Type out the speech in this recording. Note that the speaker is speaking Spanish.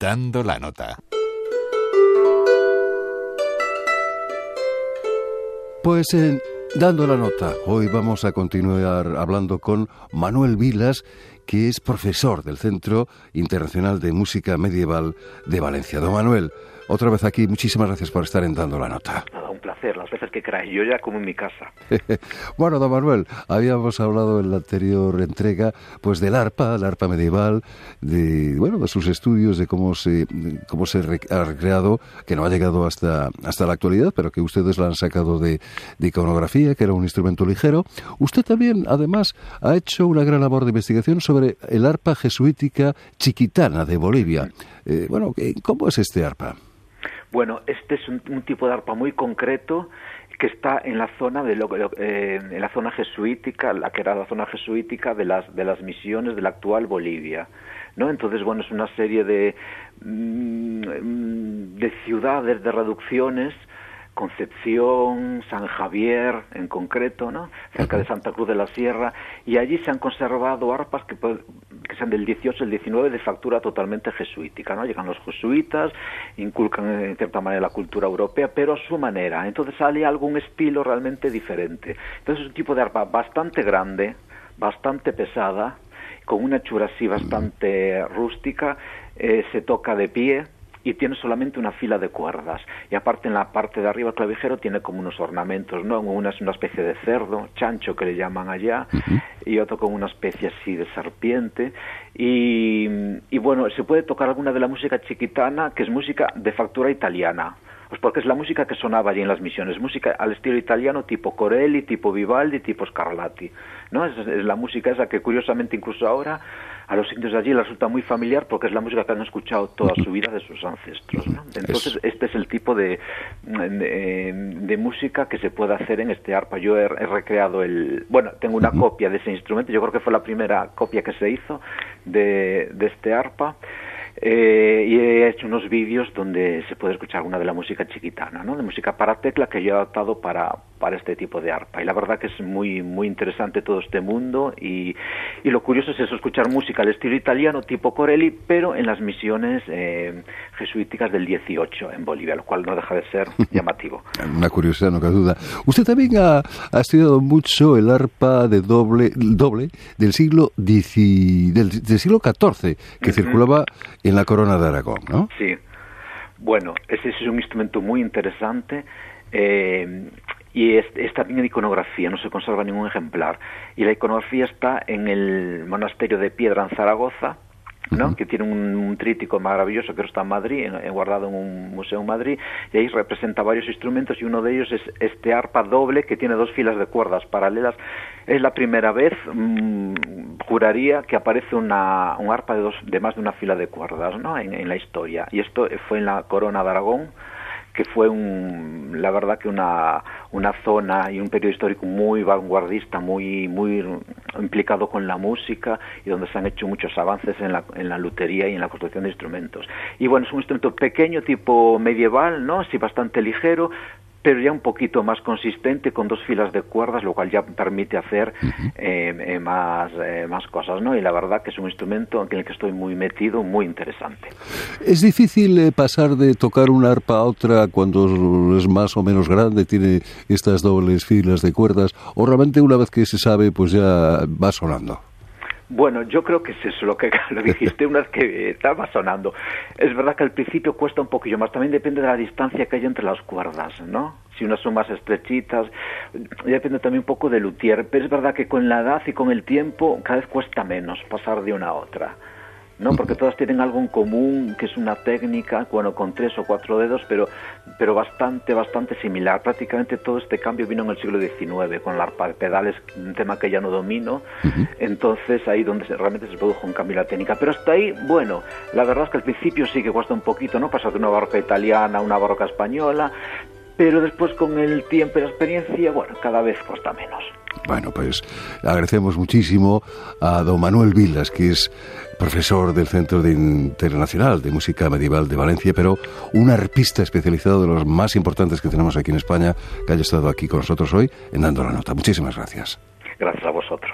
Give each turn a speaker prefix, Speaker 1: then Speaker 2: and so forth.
Speaker 1: Dando la nota.
Speaker 2: Pues eh, dando la nota, hoy vamos a continuar hablando con Manuel Vilas, que es profesor del Centro Internacional de Música Medieval de Valencia. Don Manuel, otra vez aquí, muchísimas gracias por estar en dando la nota.
Speaker 3: Un placer, las veces que queráis, yo ya como en mi casa.
Speaker 2: bueno, don Manuel, habíamos hablado en la anterior entrega pues del arpa, el arpa medieval, de bueno, de sus estudios, de cómo se cómo se ha recreado, que no ha llegado hasta hasta la actualidad, pero que ustedes la han sacado de, de iconografía, que era un instrumento ligero. Usted también, además, ha hecho una gran labor de investigación sobre el arpa jesuítica chiquitana de Bolivia. Eh, bueno, ¿cómo es este arpa?
Speaker 3: Bueno, este es un, tipo de arpa muy concreto que está en la zona de lo, eh, en la zona jesuítica, la que era la zona jesuítica de las de las misiones de la actual Bolivia, ¿no? Entonces, bueno, es una serie de mm, de ciudades, de reducciones Concepción, San Javier en concreto, ¿no? cerca de Santa Cruz de la Sierra, y allí se han conservado arpas que, que sean del 18 al 19 de factura totalmente jesuítica. ¿no? Llegan los jesuitas, inculcan en cierta manera la cultura europea, pero a su manera. Entonces sale algún estilo realmente diferente. Entonces es un tipo de arpa bastante grande, bastante pesada, con una hechura así bastante rústica, eh, se toca de pie, y tiene solamente una fila de cuerdas. Y aparte en la parte de arriba el clavijero tiene como unos ornamentos, ¿no? Una es una especie de cerdo, chancho que le llaman allá, y otro como una especie así de serpiente. Y, y bueno, se puede tocar alguna de la música chiquitana, que es música de factura italiana. Pues porque es la música que sonaba allí en las misiones, música al estilo italiano tipo Corelli, tipo Vivaldi, tipo Scarlatti, ¿no? Es, es la música esa que curiosamente incluso ahora a los indios de allí les resulta muy familiar porque es la música que han escuchado toda su vida de sus ancestros. ¿no? Entonces, este es el tipo de, de, música que se puede hacer en este arpa. Yo he, recreado el. Bueno, tengo una copia de ese instrumento, yo creo que fue la primera copia que se hizo de, de este arpa. Eh, y he hecho unos vídeos donde se puede escuchar alguna de la música chiquitana, ¿no? de música para tecla que yo he adaptado para, para este tipo de arpa. Y la verdad que es muy, muy interesante todo este mundo y, y lo curioso es eso, escuchar música al estilo italiano tipo Corelli, pero en las misiones eh, jesuíticas del 18 en Bolivia, lo cual no deja de ser llamativo.
Speaker 2: Una curiosidad, no cabe duda. Usted también ha, ha estudiado mucho el arpa de doble, doble del siglo, del, siglo XIV, que circulaba en la corona de Aragón, ¿no?
Speaker 3: Sí. Bueno, ese es un instrumento muy interesante. Eh, y está bien en iconografía, no se conserva ningún ejemplar. Y la iconografía está en el monasterio de Piedra en Zaragoza, ¿no? que tiene un, trítico maravilloso que está en Madrid, guardado en un museo en Madrid, y ahí representa varios instrumentos y uno de ellos es este arpa doble que tiene dos filas de cuerdas paralelas. Es la primera vez, mm, juraría, que aparece una, un arpa de, dos, de más de una fila de cuerdas ¿no? en, en la historia. Y esto fue en la corona de Aragón, que fue un, la verdad que una, una zona y un periodo histórico muy vanguardista, muy, muy implicado con la música y donde se han hecho muchos avances en la, en la lutería y en la construcción de instrumentos. Y bueno, es un instrumento pequeño, tipo medieval, ¿no? Sí, bastante ligero, pero ya un poquito más consistente con dos filas de cuerdas, lo cual ya permite hacer eh, eh, más, eh, más cosas, ¿no? Y la verdad que es un instrumento en el que estoy muy metido, muy interesante.
Speaker 2: ¿Es difícil pasar de tocar una arpa a otra cuando es más o menos grande, tiene estas dobles filas de cuerdas, o realmente una vez que se sabe, pues ya va sonando?
Speaker 3: Bueno, yo creo que es eso lo que lo dijiste una vez que estaba sonando. Es verdad que al principio cuesta un poquillo más, también depende de la distancia que hay entre las cuerdas, ¿no? Si unas son más estrechitas, depende también un poco del luthier, pero es verdad que con la edad y con el tiempo cada vez cuesta menos pasar de una a otra. ¿No? Porque todas tienen algo en común, que es una técnica, bueno, con tres o cuatro dedos, pero, pero bastante, bastante similar. Prácticamente todo este cambio vino en el siglo XIX, con la arpa de pedales, un tema que ya no domino. Entonces, ahí donde realmente se produjo un cambio en la técnica. Pero hasta ahí, bueno, la verdad es que al principio sí que cuesta un poquito, ¿no? Pasar de una barroca italiana a una barroca española, pero después con el tiempo y la experiencia, bueno, cada vez cuesta menos.
Speaker 2: Bueno, pues agradecemos muchísimo a don Manuel Vilas, que es profesor del Centro Internacional de Música Medieval de Valencia, pero un arpista especializado de los más importantes que tenemos aquí en España, que haya estado aquí con nosotros hoy en Dando la Nota. Muchísimas gracias.
Speaker 3: Gracias a vosotros.